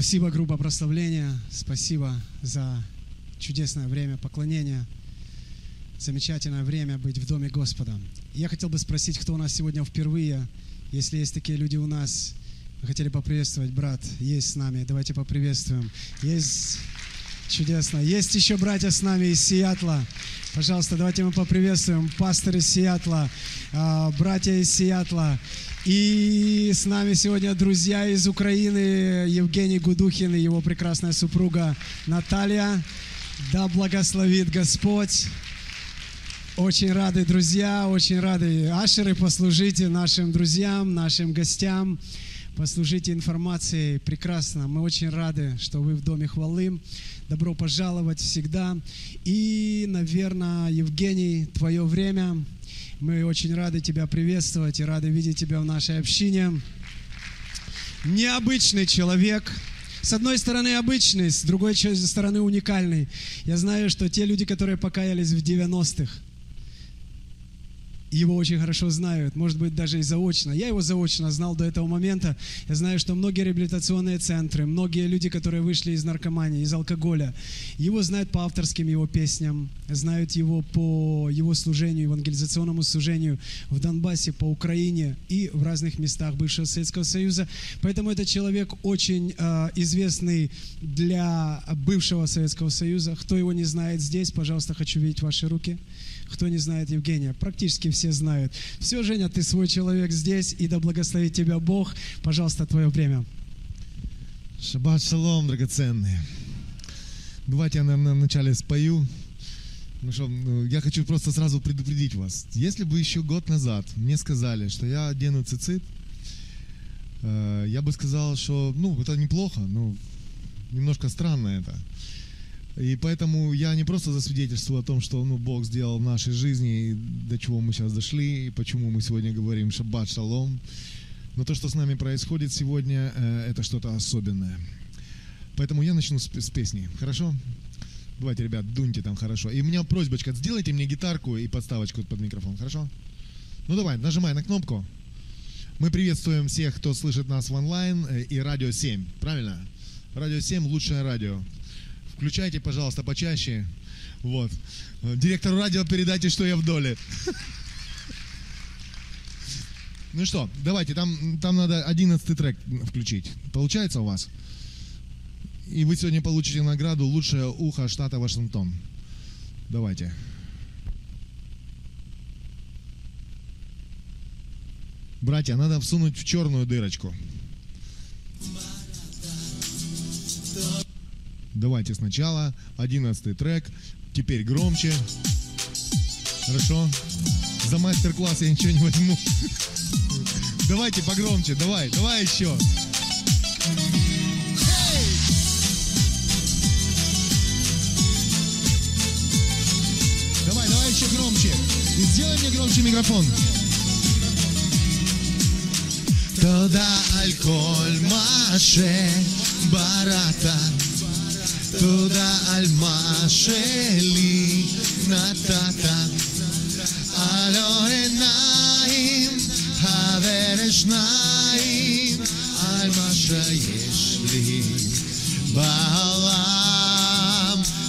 Спасибо, группа прославления. Спасибо за чудесное время поклонения. Замечательное время быть в Доме Господа. Я хотел бы спросить, кто у нас сегодня впервые. Если есть такие люди у нас, мы хотели поприветствовать, брат, есть с нами. Давайте поприветствуем. Есть чудесно. Есть еще братья с нами из Сиатла. Пожалуйста, давайте мы поприветствуем пастор из Сиатла, а, братья из Сиатла. И с нами сегодня друзья из Украины, Евгений Гудухин и его прекрасная супруга Наталья. Да благословит Господь. Очень рады, друзья, очень рады. Ашеры, послужите нашим друзьям, нашим гостям, послужите информацией. Прекрасно. Мы очень рады, что вы в Доме хвалы. Добро пожаловать всегда. И, наверное, Евгений, твое время – мы очень рады тебя приветствовать и рады видеть тебя в нашей общине. Необычный человек, с одной стороны обычный, с другой стороны уникальный. Я знаю, что те люди, которые покаялись в 90-х, его очень хорошо знают, может быть, даже и заочно. Я его заочно знал до этого момента. Я знаю, что многие реабилитационные центры, многие люди, которые вышли из наркомании, из алкоголя, его знают по авторским его песням, знают его по его служению, евангелизационному служению в Донбассе, по Украине и в разных местах бывшего Советского Союза. Поэтому этот человек очень э, известный для бывшего Советского Союза. Кто его не знает здесь, пожалуйста, хочу видеть ваши руки. Кто не знает Евгения, практически все знают. Все, Женя, ты свой человек здесь, и да благословит тебя Бог. Пожалуйста, твое время. Шаббат шалом, драгоценные. Давайте я, наверное, вначале спою. Ну что, ну, я хочу просто сразу предупредить вас. Если бы еще год назад мне сказали, что я одену цицит, э, я бы сказал, что, ну, это неплохо, ну, немножко странно это. И поэтому я не просто засвидетельствую о том, что ну, Бог сделал в нашей жизни, и до чего мы сейчас дошли, и почему мы сегодня говорим «Шаббат шалом», но то, что с нами происходит сегодня, э, это что-то особенное. Поэтому я начну с, песни, хорошо? Давайте, ребят, дуньте там хорошо. И у меня просьбочка, сделайте мне гитарку и подставочку под микрофон, хорошо? Ну давай, нажимай на кнопку. Мы приветствуем всех, кто слышит нас в онлайн э, и Радио 7, правильно? Радио 7 – лучшее радио. Включайте, пожалуйста, почаще. Вот. Директору радио передайте, что я в доле. Ну что, давайте, там, там надо одиннадцатый трек включить. Получается у вас? И вы сегодня получите награду «Лучшее ухо штата Вашингтон». Давайте. Братья, надо всунуть в черную дырочку. Давайте сначала. Одиннадцатый трек. Теперь громче. Хорошо. За мастер-класс я ничего не возьму. Давайте погромче. Давай, давай еще. Давай, давай еще громче. И сделай мне громче микрофон. Тогда алкоголь маше барата תודה על מה שלי נתת, על אור עיניים, הבר שניים, על מה שיש לי בעולם,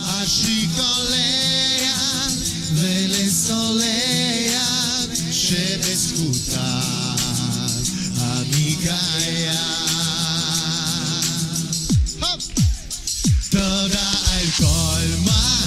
אשיק עוליה ולסולח, שבזכותה אני קיים.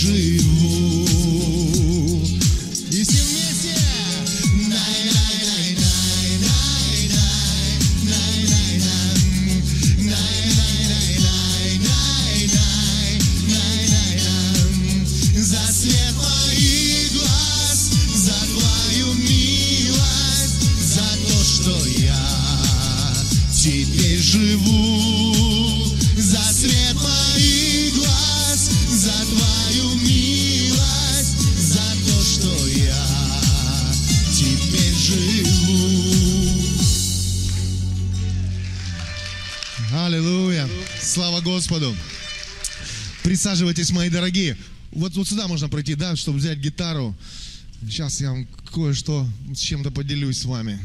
теперь Господу! Присаживайтесь, мои дорогие. Вот, вот сюда можно пройти, да, чтобы взять гитару. Сейчас я вам кое-что с чем-то поделюсь с вами.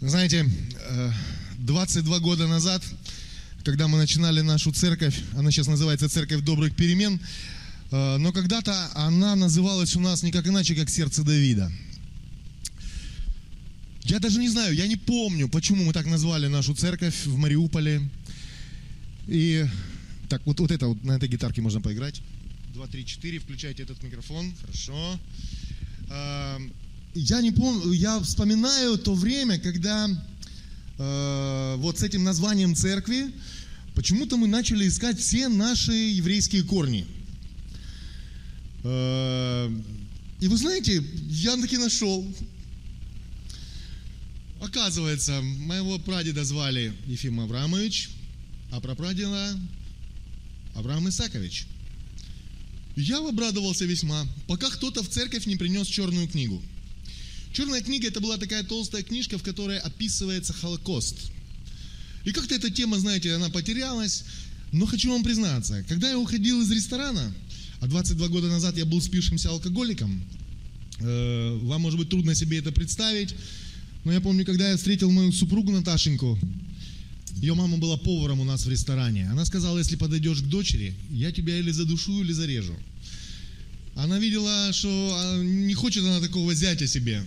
Знаете, э, 22 года назад, когда мы начинали нашу церковь, она сейчас называется Церковь Добрых Перемен, э, но когда-то она называлась у нас никак иначе, как Сердце Давида. Я даже не знаю, я не помню, почему мы так назвали нашу церковь в Мариуполе. И так, вот, вот это вот на этой гитарке можно поиграть. Два, три, четыре. Включайте этот микрофон. Хорошо. А, Я не помню, я вспоминаю то время, когда э, вот с этим названием церкви почему-то мы начали искать все наши еврейские корни. Э, И вы знаете, я таки нашел. Оказывается, моего прадеда звали Ефим Аврамович, а прапрадеда Авраам Исакович. Я обрадовался весьма, пока кто-то в церковь не принес черную книгу. Черная книга это была такая толстая книжка, в которой описывается Холокост. И как-то эта тема, знаете, она потерялась. Но хочу вам признаться, когда я уходил из ресторана, а 22 года назад я был спившимся алкоголиком, э, вам может быть трудно себе это представить, но я помню, когда я встретил мою супругу Наташеньку, ее мама была поваром у нас в ресторане. Она сказала, если подойдешь к дочери, я тебя или задушу, или зарежу. Она видела, что а, не хочет она такого зятя себе.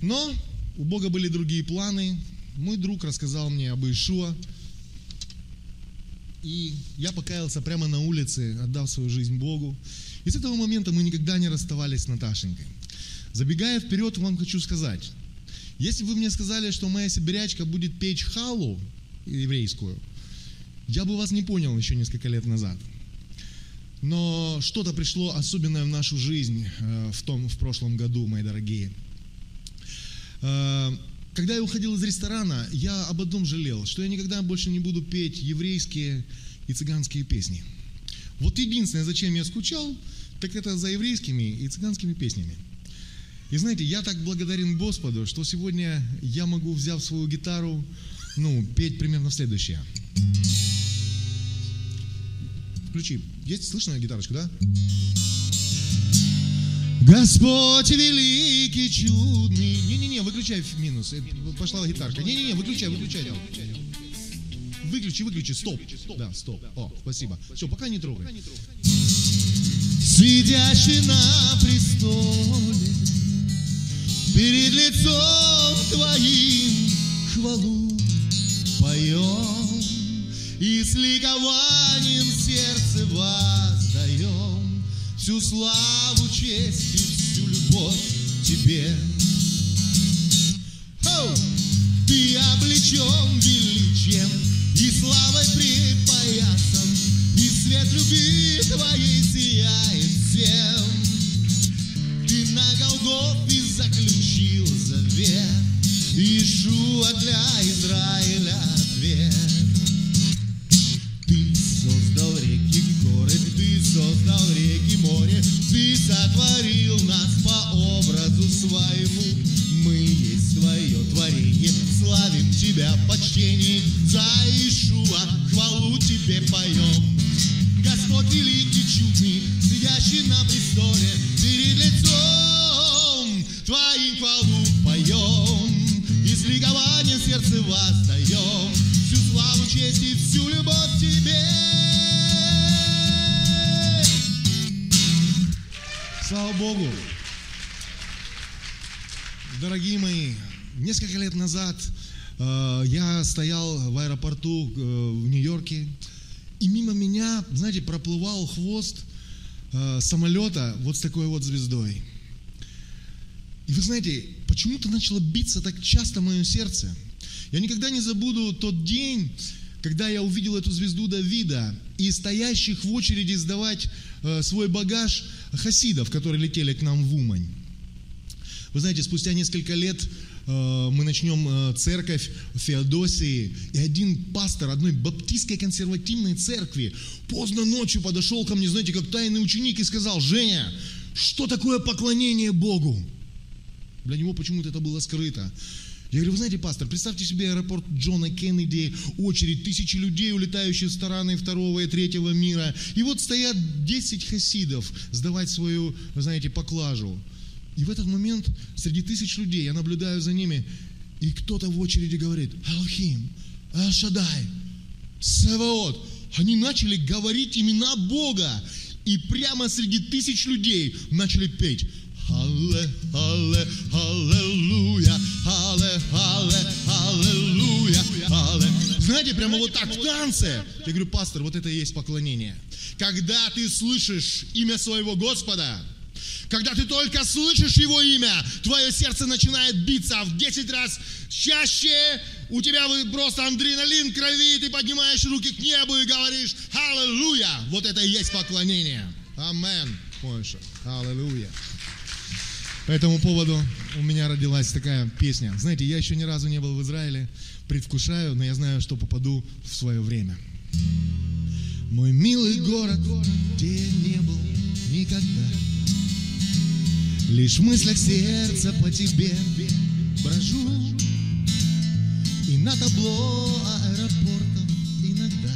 Но у Бога были другие планы. Мой друг рассказал мне об Иешуа. И я покаялся прямо на улице, отдав свою жизнь Богу. И с этого момента мы никогда не расставались с Наташенькой. Забегая вперед, вам хочу сказать, если вы мне сказали, что моя сибирячка будет печь халу еврейскую, я бы вас не понял еще несколько лет назад. Но что-то пришло особенное в нашу жизнь э, в том, в прошлом году, мои дорогие. Э, Когда я уходил из ресторана, я об одном жалел, что я никогда больше не буду петь еврейские и цыганские песни. Вот единственное, зачем я скучал, так это за еврейскими и цыганскими песнями. И знаете, я так благодарен Господу, что сегодня я могу, взяв свою гитару, ну, петь примерно следующее. Включи. Есть слышно гитарочку, да? Господь великий, чудный. Не-не-не, выключай минус. Э, Пошла гитарка. Не-не-не, выключай, выключай. Выключи, выключи, стоп. Да, стоп. О, спасибо. Все, пока не трогай. Сидящий на престоле, перед лицом Твоим хвалу поем и с ликованием сердце воздаем всю славу, честь и всю любовь Тебе. Хоу! Ты облечен величием и славой припоясан, и свет любви Твоей сияет всем. Ты на Голгофе заключил завет Иешуа для Израиля ответ. Ты создал реки, горы, ты создал реки, море, ты сотворил нас по образу своему. Мы есть твое творение, славим тебя в почтении, за Иешуа хвалу тебе поем. Господь великий, чудный, сидящий на престоле, перед лицом Твоим хвалу поем, и с ликованием сердце славу, честь и всю любовь Тебе. Слава Богу! Дорогие мои, несколько лет назад э, я стоял в аэропорту э, в Нью-Йорке, и мимо меня, знаете, проплывал хвост э, самолета вот с такой вот звездой. И вы знаете, почему-то начало биться так часто мое сердце. Я никогда не забуду тот день, когда я увидел эту звезду Давида и стоящих в очереди сдавать э, свой багаж хасидов, которые летели к нам в Умань. Вы знаете, спустя несколько лет э, мы начнем э, церковь в Феодосии, и один пастор одной баптистской консервативной церкви поздно ночью подошел ко мне, знаете, как тайный ученик и сказал, Женя, что такое поклонение Богу? Для него почему-то это было скрыто. Я говорю, вы знаете, пастор, представьте себе аэропорт Джона Кеннеди, очередь, тысячи людей, улетающие в стороны второго и третьего мира. И вот стоят 10 хасидов сдавать свою, вы знаете, поклажу. И в этот момент среди тысяч людей я наблюдаю за ними, и кто-то в очереди говорит, Алхим, Ашадай, Саваот. Они начали говорить имена Бога. И прямо среди тысяч людей начали петь. Алле, алле, аллилуйя, алле, алле, аллилуйя, алле. Знаете, прямо вот так в танце. Я говорю, пастор, вот это и есть поклонение. Когда ты слышишь имя своего Господа, когда ты только слышишь Его имя, твое сердце начинает биться в 10 раз чаще, у тебя просто адреналин крови, ты поднимаешь руки к небу и говоришь «Аллилуйя!» Вот это и есть поклонение. Амен. Больше. Аллилуйя. По этому поводу у меня родилась такая песня. Знаете, я еще ни разу не был в Израиле, предвкушаю, но я знаю, что попаду в свое время. Мой милый город, где не был никогда. Лишь в мыслях сердца по тебе брожу И на табло аэропортов иногда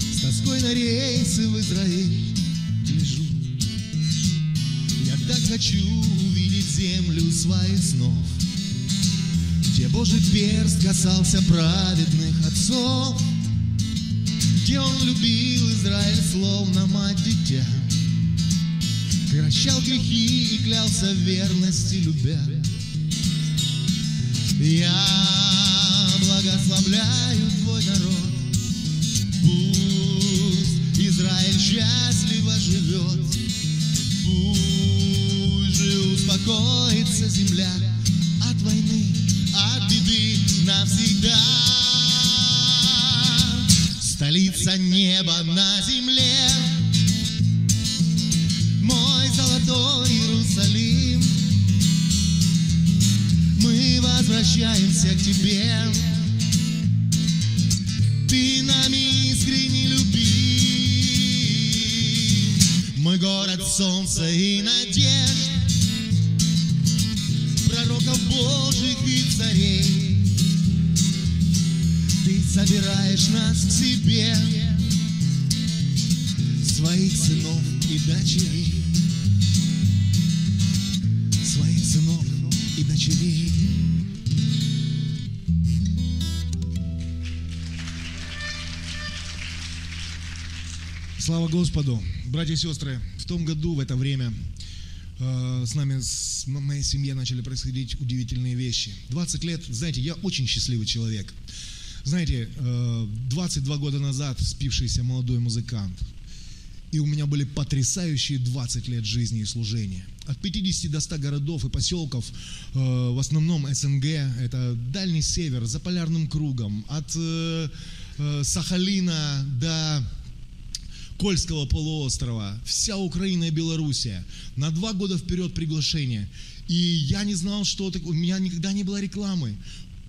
С тоской на рейсы в Израиль хочу увидеть землю своих снов Где Божий перст касался праведных отцов Где Он любил Израиль словно мать дитя Прощал грехи и клялся верности любя. Я благословляю твой народ, Пусть Израиль счастливо живет, Пусть же успокоится земля от войны, от беды навсегда. Столица неба на земле, мой золотой Иерусалим. Мы возвращаемся к тебе. Ты нами искренне любим. Мой город солнца и надежд, пророков Божьих и царей. Ты собираешь нас к себе, своих сынов и дочерей, своих сынов и дочерей. Слава Господу! Братья и сестры, в том году, в это время, с нами, с моей семьей начали происходить удивительные вещи. 20 лет, знаете, я очень счастливый человек. Знаете, э, 22 года назад спившийся молодой музыкант. И у меня были потрясающие 20 лет жизни и служения. От 50 до 100 городов и поселков, э, в основном СНГ, это Дальний Север, за полярным кругом, от э, э, Сахалина до Кольского полуострова, вся Украина и Белоруссия. На два года вперед приглашение. И я не знал, что такое, у меня никогда не было рекламы.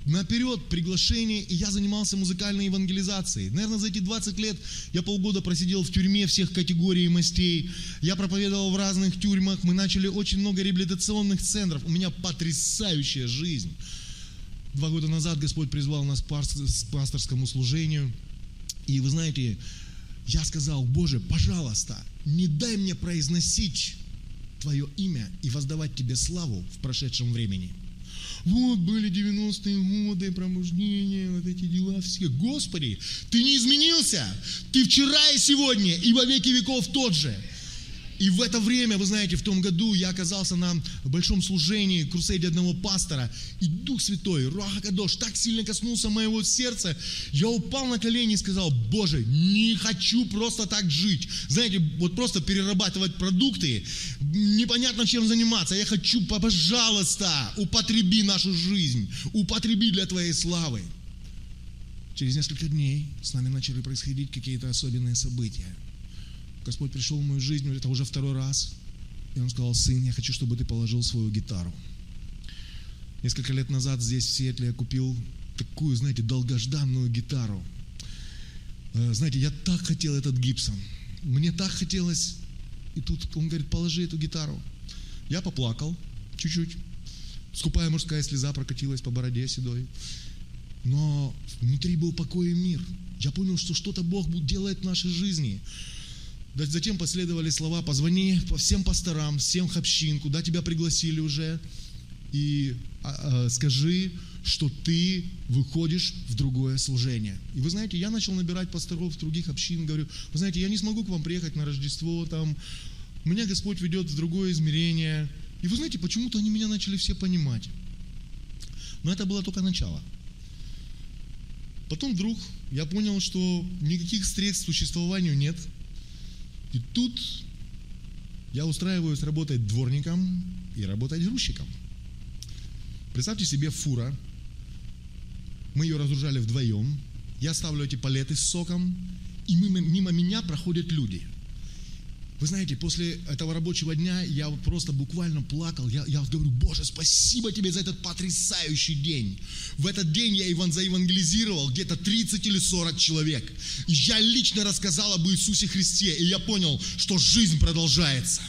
Наперед приглашение, и я занимался музыкальной евангелизацией. Наверное, за эти 20 лет я полгода просидел в тюрьме всех категорий и мастей. Я проповедовал в разных тюрьмах. Мы начали очень много реабилитационных центров. У меня потрясающая жизнь. Два года назад Господь призвал нас к пасторскому служению. И вы знаете, я сказал, Боже, пожалуйста, не дай мне произносить Твое имя и воздавать Тебе славу в прошедшем времени – вот были 90-е годы, пробуждение, вот эти дела все. Господи, ты не изменился. Ты вчера и сегодня, и во веки веков тот же. И в это время, вы знаете, в том году я оказался на большом служении, крусейде одного пастора, и Дух Святой, Руаха Кадош, так сильно коснулся моего сердца, я упал на колени и сказал, Боже, не хочу просто так жить. Знаете, вот просто перерабатывать продукты, непонятно чем заниматься. Я хочу, пожалуйста, употреби нашу жизнь, употреби для Твоей славы. Через несколько дней с нами начали происходить какие-то особенные события. Господь пришел в мою жизнь, это уже второй раз. И Он сказал, сын, я хочу, чтобы ты положил свою гитару. Несколько лет назад здесь, в Сиэтле, я купил такую, знаете, долгожданную гитару. Э, знаете, я так хотел этот Гибсон. Мне так хотелось. И тут он говорит, положи эту гитару. Я поплакал чуть-чуть. Скупая мужская слеза прокатилась по бороде седой. Но внутри был покой и мир. Я понял, что что-то Бог делает в нашей жизни. Затем последовали слова, позвони по всем пасторам, всем общин, куда тебя пригласили уже, и а, а, скажи, что ты выходишь в другое служение. И вы знаете, я начал набирать пасторов других общин, говорю, вы знаете, я не смогу к вам приехать на Рождество, там, меня Господь ведет в другое измерение. И вы знаете, почему-то они меня начали все понимать. Но это было только начало. Потом вдруг я понял, что никаких средств к существованию нет – и тут я устраиваюсь работать дворником и работать грузчиком. Представьте себе фура. Мы ее разгружали вдвоем. Я ставлю эти палеты с соком, и мимо, мимо меня проходят люди – вы знаете, после этого рабочего дня я просто буквально плакал. Я, я говорю, Боже, спасибо тебе за этот потрясающий день. В этот день я Иван заевангелизировал где-то 30 или 40 человек. Я лично рассказал об Иисусе Христе, и я понял, что жизнь продолжается.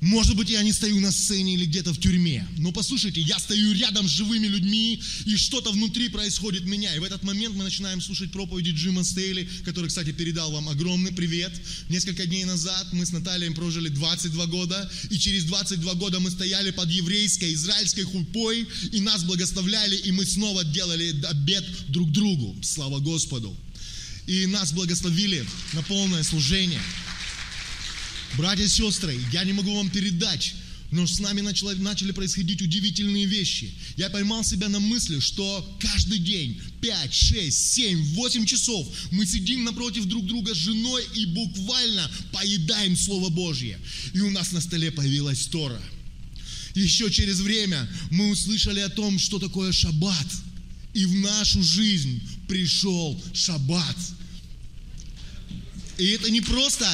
Может быть, я не стою на сцене или где-то в тюрьме, но послушайте, я стою рядом с живыми людьми, и что-то внутри происходит меня. И в этот момент мы начинаем слушать проповеди Джима Стейли, который, кстати, передал вам огромный привет. Несколько дней назад мы с Натальей прожили 22 года, и через 22 года мы стояли под еврейской, израильской хупой, и нас благословляли, и мы снова делали обед друг другу. Слава Господу! И нас благословили на полное служение. Братья и сестры, я не могу вам передать, но с нами начало, начали происходить удивительные вещи. Я поймал себя на мысли, что каждый день 5, 6, 7, 8 часов мы сидим напротив друг друга с женой и буквально поедаем Слово Божье. И у нас на столе появилась Тора. Еще через время мы услышали о том, что такое шаббат. И в нашу жизнь пришел шаббат. И это не просто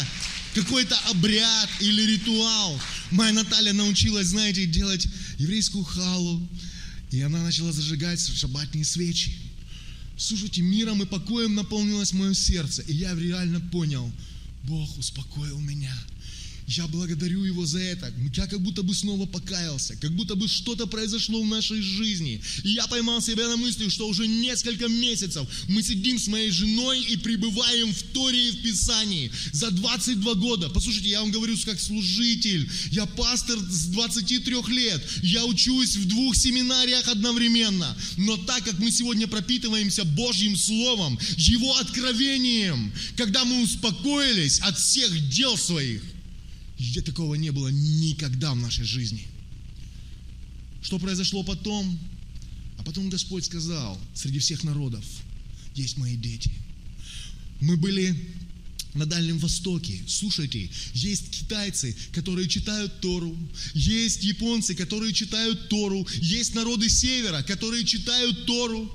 какой-то обряд или ритуал. Моя Наталья научилась, знаете, делать еврейскую халу. И она начала зажигать шабатные свечи. Слушайте, миром и покоем наполнилось мое сердце. И я реально понял, Бог успокоил меня. Я благодарю Его за это. Я как будто бы снова покаялся, как будто бы что-то произошло в нашей жизни. И я поймал себя на мысли, что уже несколько месяцев мы сидим с моей женой и пребываем в Торе и в Писании. За 22 года. Послушайте, я вам говорю как служитель. Я пастор с 23 лет. Я учусь в двух семинариях одновременно. Но так как мы сегодня пропитываемся Божьим Словом, Его откровением, когда мы успокоились от всех дел своих, такого не было никогда в нашей жизни. Что произошло потом? А потом Господь сказал, среди всех народов есть мои дети. Мы были на Дальнем Востоке. Слушайте, есть китайцы, которые читают Тору, есть японцы, которые читают Тору, есть народы Севера, которые читают Тору.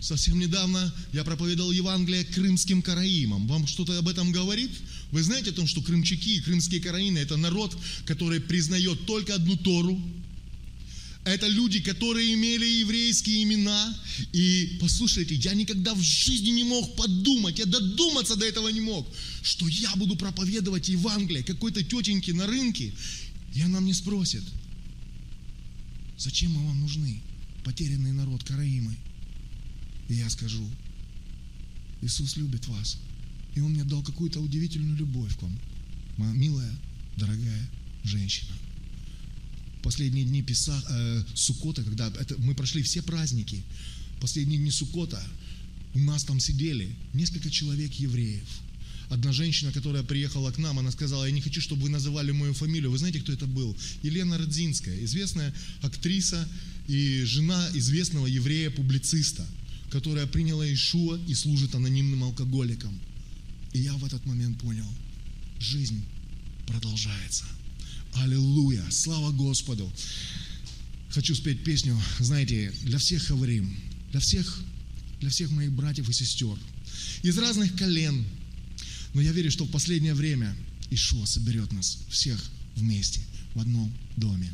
Совсем недавно я проповедовал Евангелие крымским караимам. Вам что-то об этом говорит? Вы знаете о том, что крымчаки и крымские караины – это народ, который признает только одну Тору, это люди, которые имели еврейские имена. И послушайте, я никогда в жизни не мог подумать, я додуматься до этого не мог, что я буду проповедовать Евангелие какой-то тетеньке на рынке, и она мне спросит, зачем мы вам нужны, потерянный народ Караимы? И я скажу, Иисус любит вас. И Он мне дал какую-то удивительную любовь к вам. Моя милая, дорогая женщина. Последние дни Писа, э, Сукота, когда это, мы прошли все праздники, последние дни Сукота, у нас там сидели несколько человек евреев. Одна женщина, которая приехала к нам, она сказала, я не хочу, чтобы вы называли мою фамилию. Вы знаете, кто это был? Елена Родзинская, известная актриса и жена известного еврея-публициста, которая приняла Ишуа и служит анонимным алкоголиком. И я в этот момент понял, жизнь продолжается. Аллилуйя, слава Господу. Хочу спеть песню, знаете, для всех говорим, для всех, для всех моих братьев и сестер, из разных колен. Но я верю, что в последнее время Ишуа соберет нас всех вместе в одном доме.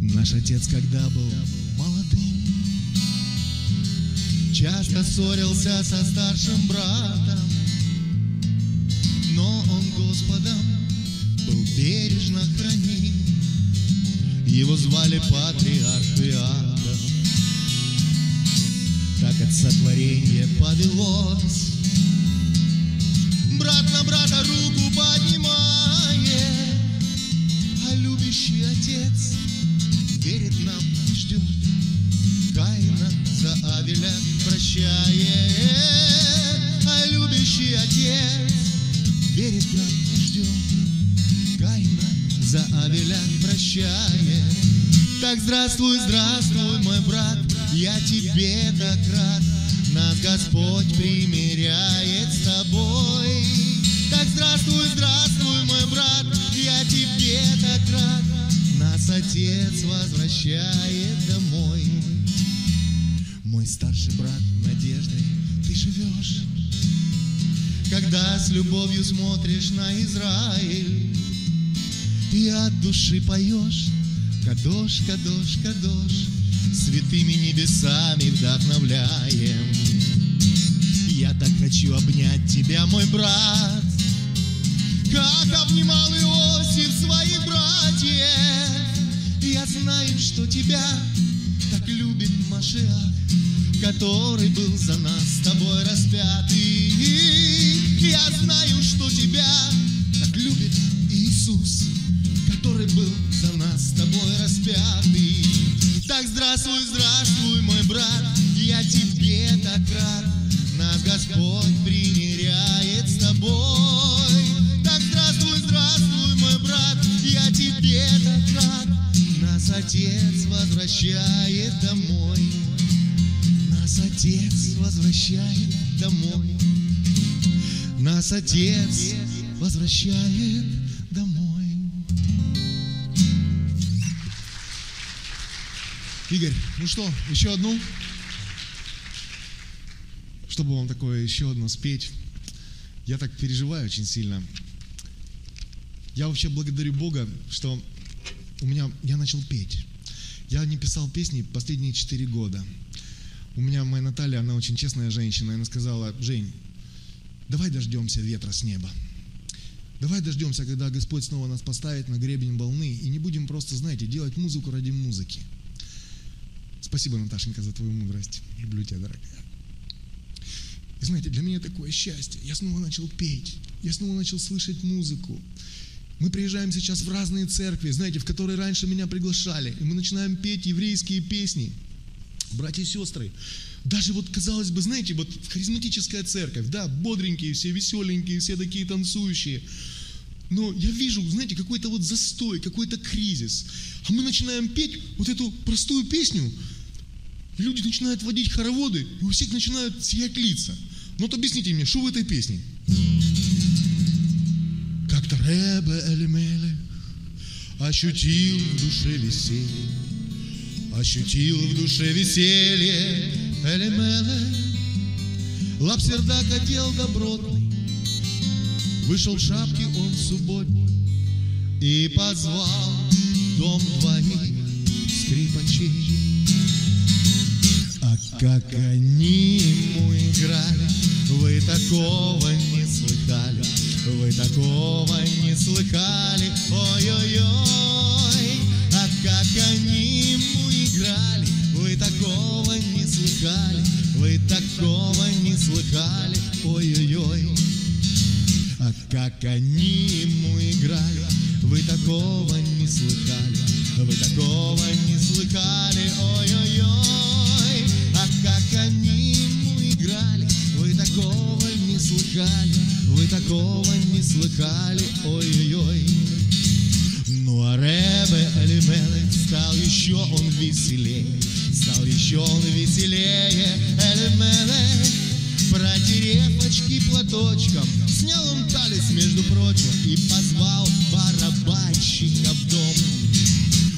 Наш отец, когда был часто ссорился со старшим братом, но он Господом был бережно храним. Его звали патриарх Иаков. Так от сотворения повелось. Брат на брата руку поднимает, а любящий отец верит нам, ждет. Каина за Авеля прощает, а любящий отец верит нам и ждет. Каина за Авеля прощает. Так здравствуй, здравствуй, мой брат, я тебе так рад. Нас Господь примиряет с тобой. Так здравствуй, здравствуй, мой брат, я тебе так рад. Нас Отец возвращает домой. Мой старший брат надеждой ты живешь, когда с любовью смотришь на Израиль и от души поешь Кадош, Кадош, Кадош, святыми небесами вдохновляем. Я так хочу обнять тебя, мой брат, как обнимал Иосиф своих братьев. Я знаю, что тебя так любит Машиах, который был за нас с тобой распятый. Я знаю, что тебя так любит Иисус, который был за нас с тобой распятый. Так здравствуй, здравствуй, мой брат, я тебе так рад, нас Господь возвращает домой. Нас Отец возвращает домой. Нас Отец возвращает домой. Игорь, ну что, еще одну? Чтобы вам такое еще одно спеть. Я так переживаю очень сильно. Я вообще благодарю Бога, что у меня я начал петь. Я не писал песни последние четыре года. У меня моя Наталья, она очень честная женщина, и она сказала, Жень, давай дождемся ветра с неба. Давай дождемся, когда Господь снова нас поставит на гребень волны, и не будем просто, знаете, делать музыку ради музыки. Спасибо, Наташенька, за твою мудрость. Люблю тебя, дорогая. И знаете, для меня такое счастье. Я снова начал петь. Я снова начал слышать музыку. Мы приезжаем сейчас в разные церкви, знаете, в которые раньше меня приглашали. И мы начинаем петь еврейские песни. Братья и сестры, даже вот, казалось бы, знаете, вот харизматическая церковь, да, бодренькие, все веселенькие, все такие танцующие. Но я вижу, знаете, какой-то вот застой, какой-то кризис. А мы начинаем петь вот эту простую песню, люди начинают водить хороводы, и у всех начинают сиять лица. Ну вот объясните мне, что в этой песне? Как-то Ребе Элемелех ощутил в душе веселье, ощутил в душе веселье Элемелех. Лапсердак отдел добротный, Вышел в шапке он субботний И позвал дом двоих скрипачей А как они ему играли Вы такого не слыхали Вы такого не слыхали? Ой-ой-ой А как они ему играли. Вы такого не слыхали? Вы такого не слыхали? Ой-ой-ой а как они ему играли, вы такого не слыхали, вы такого не слыхали, ой-ой-ой. А как они ему играли, вы такого не слыхали, вы такого не слыхали, ой-ой-ой. Ну а Ребе Элименек стал еще он веселее, стал еще он веселее, Элименек. Протерев очки платочком, снял он талис, между прочим, и позвал барабанщика в дом.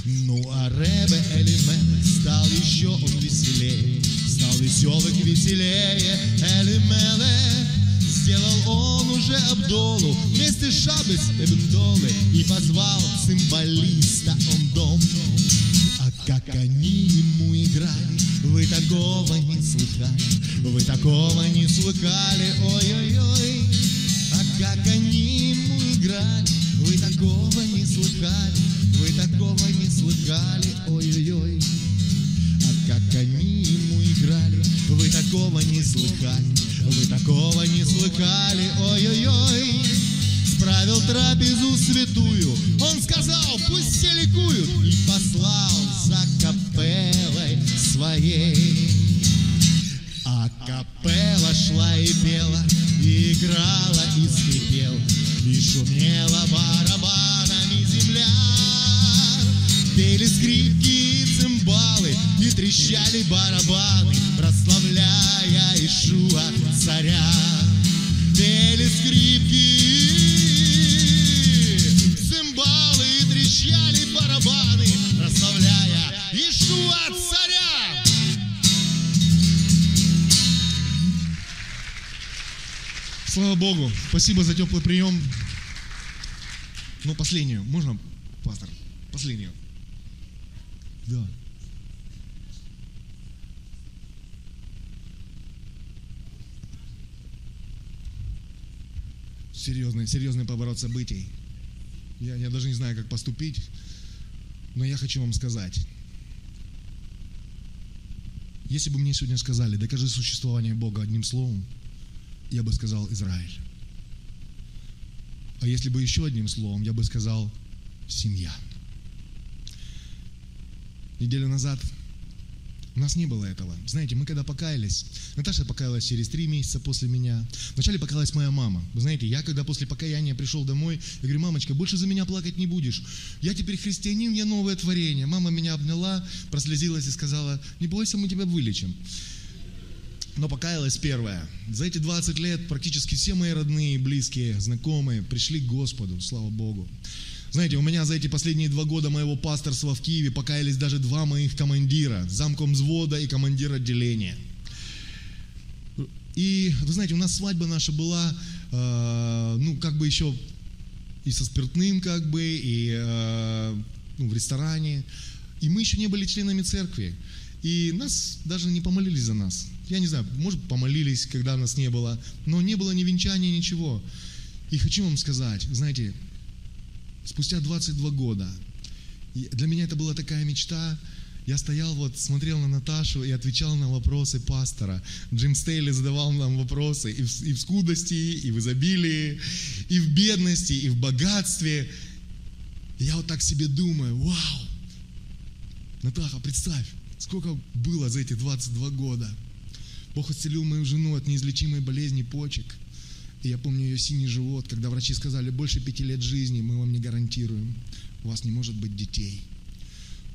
Ну а Ребе Элименек стал еще он веселее, стал веселых веселее, Элименек. Сделал он уже Абдолу вместе с Шабес Эбендолы и позвал цимбалиста он дом. А как они ему играли, вы такого не слыхали, вы такого не слыхали, ой-ой-ой. А как они ему играли, вы такого не слыхали, вы такого не слыхали, ой-ой-ой. А как они ему играли, вы такого не слыхали, вы такого не слыхали, ой-ой-ой. Справил трапезу святую, он сказал, пусть все ликуют, и послал за капеллой своей. А капелла шла и пела, и играла, и скрипела, и шумела барабанами земля. Пели скрипки и трещали барабаны, прославляя Ишуа царя. Пели скрипки, цимбалы и трещали барабаны, прославляя Ишуа царя. Слава Богу, спасибо за теплый прием. Ну, последнюю, можно, пастор? Последнюю. Да. Серьезный, серьезный поворот событий. Я, я даже не знаю, как поступить, но я хочу вам сказать. Если бы мне сегодня сказали, докажи существование Бога одним словом, я бы сказал Израиль. А если бы еще одним словом, я бы сказал семья. Неделю назад у нас не было этого. Знаете, мы когда покаялись, Наташа покаялась через три месяца после меня. Вначале покаялась моя мама. Вы знаете, я когда после покаяния пришел домой, я говорю, мамочка, больше за меня плакать не будешь. Я теперь христианин, я новое творение. Мама меня обняла, прослезилась и сказала, не бойся, мы тебя вылечим. Но покаялась первая. За эти 20 лет практически все мои родные, близкие, знакомые пришли к Господу, слава Богу. Знаете, у меня за эти последние два года моего пасторства в Киеве покаялись даже два моих командира, замком взвода и командир отделения. И вы знаете, у нас свадьба наша была, э, ну, как бы еще и со спиртным, как бы, и э, ну, в ресторане. И мы еще не были членами церкви. И нас даже не помолились за нас. Я не знаю, может, помолились, когда нас не было, но не было ни венчания, ничего. И хочу вам сказать, знаете, спустя 22 года, и для меня это была такая мечта, я стоял вот, смотрел на Наташу и отвечал на вопросы пастора. Джим Стейли задавал нам вопросы и в, и в скудости, и в изобилии, и в бедности, и в богатстве. И я вот так себе думаю, вау, Натаха, представь, сколько было за эти 22 года. Бог исцелил мою жену от неизлечимой болезни почек. Я помню ее синий живот, когда врачи сказали, больше пяти лет жизни мы вам не гарантируем, у вас не может быть детей.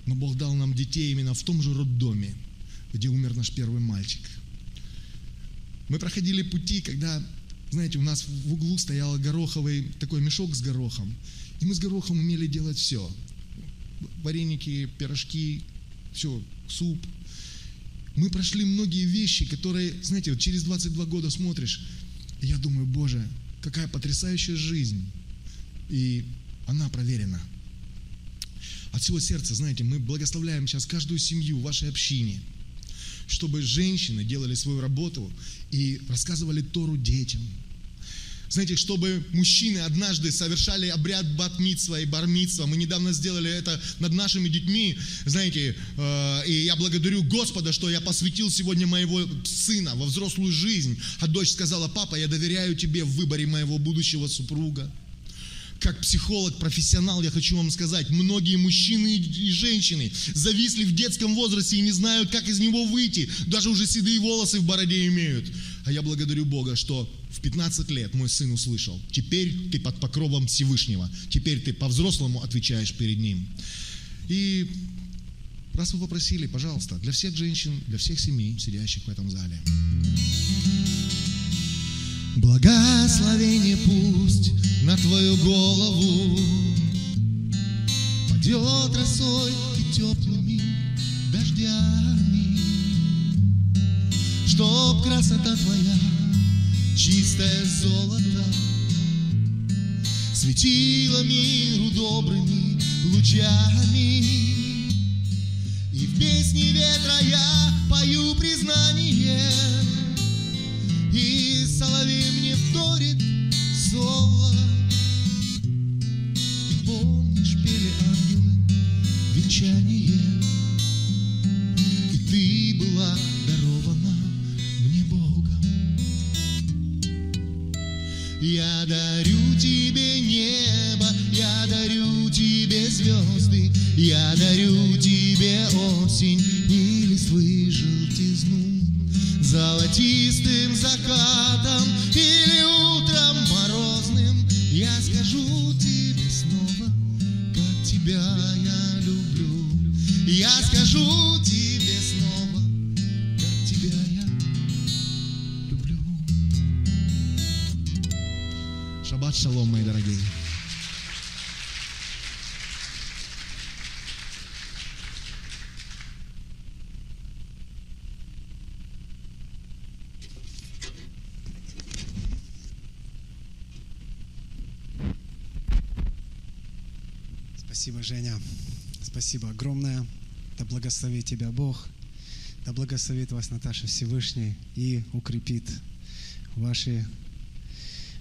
Но Бог дал нам детей именно в том же роддоме, где умер наш первый мальчик. Мы проходили пути, когда, знаете, у нас в углу стоял гороховый такой мешок с горохом, и мы с горохом умели делать все. Вареники, пирожки, все, суп. Мы прошли многие вещи, которые, знаете, вот через 22 года смотришь, я думаю, Боже, какая потрясающая жизнь. И она проверена. От всего сердца, знаете, мы благословляем сейчас каждую семью в вашей общине, чтобы женщины делали свою работу и рассказывали Тору детям. Знаете, чтобы мужчины однажды совершали обряд батмитства и бармитства. Мы недавно сделали это над нашими детьми. Знаете, э, и я благодарю Господа, что я посвятил сегодня моего сына во взрослую жизнь. А дочь сказала, папа, я доверяю тебе в выборе моего будущего супруга как психолог, профессионал, я хочу вам сказать, многие мужчины и женщины зависли в детском возрасте и не знают, как из него выйти. Даже уже седые волосы в бороде имеют. А я благодарю Бога, что в 15 лет мой сын услышал, теперь ты под покровом Всевышнего, теперь ты по-взрослому отвечаешь перед ним. И раз вы попросили, пожалуйста, для всех женщин, для всех семей, сидящих в этом зале. Благословение пусть на твою голову Падет росой и теплыми дождями Чтоб красота твоя, чистое золото Светила миру добрыми лучами. И в песне ветра я пою признание И соловей мне вторит соло помнишь, пели ангелы венчание Я дарю тебе небо, я дарю тебе звезды Я дарю тебе осень и листвы желтизну. Золотистым закатом или утром морозным Я скажу тебе снова, как тебя Женя. Спасибо огромное. Да благословит тебя Бог. Да благословит вас Наташа Всевышний и укрепит ваши,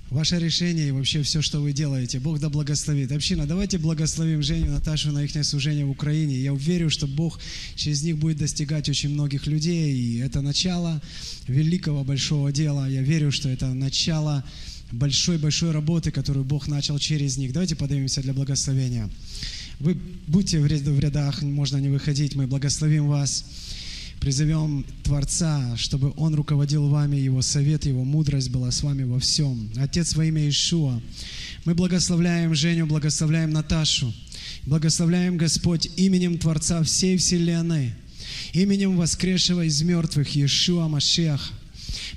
ваше решение и вообще все, что вы делаете. Бог да благословит. Община, давайте благословим Женю, Наташу на их служение в Украине. Я уверен, что Бог через них будет достигать очень многих людей. И это начало великого большого дела. Я верю, что это начало большой-большой работы, которую Бог начал через них. Давайте поднимемся для благословения. Вы будьте в ряд- в рядах, можно не выходить, мы благословим вас. Призовем Творца, чтобы Он руководил вами, Его совет, Его мудрость была с вами во всем. Отец во имя Ишуа, мы благословляем Женю, благословляем Наташу, благословляем Господь именем Творца всей вселенной, именем воскресшего из мертвых Иешуа Машеха.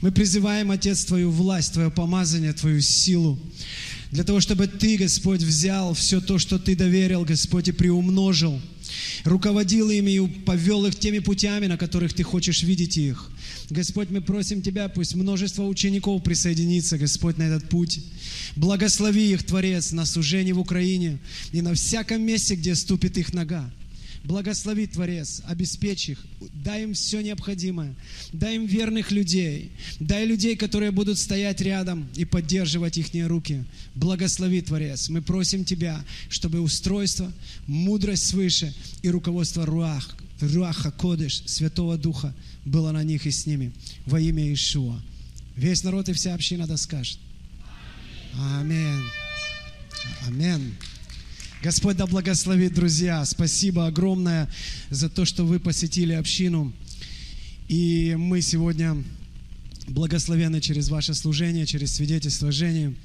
Мы призываем, Отец, Твою власть, Твое помазание, Твою силу, для того, чтобы Ты, Господь, взял все то, что Ты доверил, Господь, и приумножил, руководил ими и повел их теми путями, на которых Ты хочешь видеть их. Господь, мы просим Тебя, пусть множество учеников присоединится, Господь, на этот путь. Благослови их, Творец, на служении в Украине и на всяком месте, где ступит их нога. Благослови, Творец, обеспечь их, дай им все необходимое, дай им верных людей, дай людей, которые будут стоять рядом и поддерживать их руки. Благослови, Творец, мы просим Тебя, чтобы устройство, мудрость свыше и руководство Руах, Руаха Кодыш, Святого Духа было на них и с ними во имя Ишуа. Весь народ и вся община да скажет. Аминь. Аминь. Господь да благословит, друзья. Спасибо огромное за то, что вы посетили общину. И мы сегодня благословены через ваше служение, через свидетельство Жени.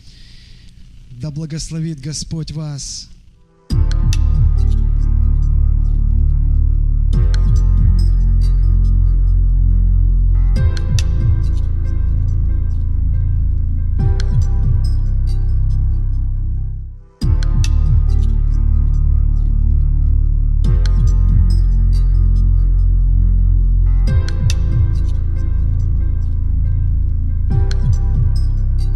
Да благословит Господь вас